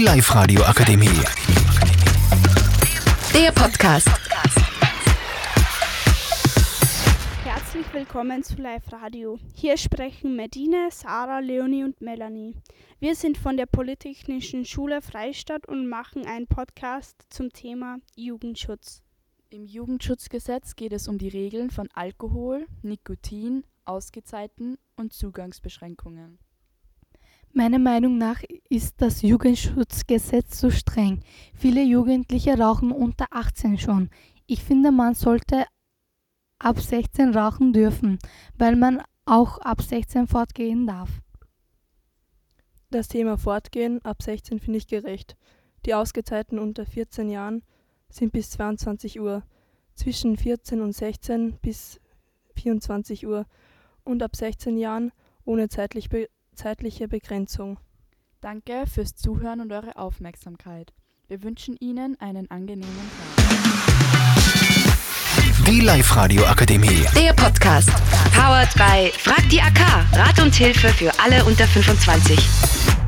Die Live-Radio Akademie. Der Podcast. Herzlich willkommen zu Live Radio. Hier sprechen Medina, Sarah, Leonie und Melanie. Wir sind von der Polytechnischen Schule Freistadt und machen einen Podcast zum Thema Jugendschutz. Im Jugendschutzgesetz geht es um die Regeln von Alkohol, Nikotin, Ausgezeiten und Zugangsbeschränkungen. Meiner Meinung nach ist das Jugendschutzgesetz zu streng. Viele Jugendliche rauchen unter 18 schon. Ich finde, man sollte ab 16 rauchen dürfen, weil man auch ab 16 fortgehen darf. Das Thema Fortgehen ab 16 finde ich gerecht. Die Ausgezeiten unter 14 Jahren sind bis 22 Uhr, zwischen 14 und 16 bis 24 Uhr und ab 16 Jahren ohne zeitlich be zeitliche Begrenzung. Danke fürs Zuhören und eure Aufmerksamkeit. Wir wünschen Ihnen einen angenehmen Tag. Die Live-Radio Akademie. Der Podcast. Powered by Frag die AK. Rat und Hilfe für alle unter 25.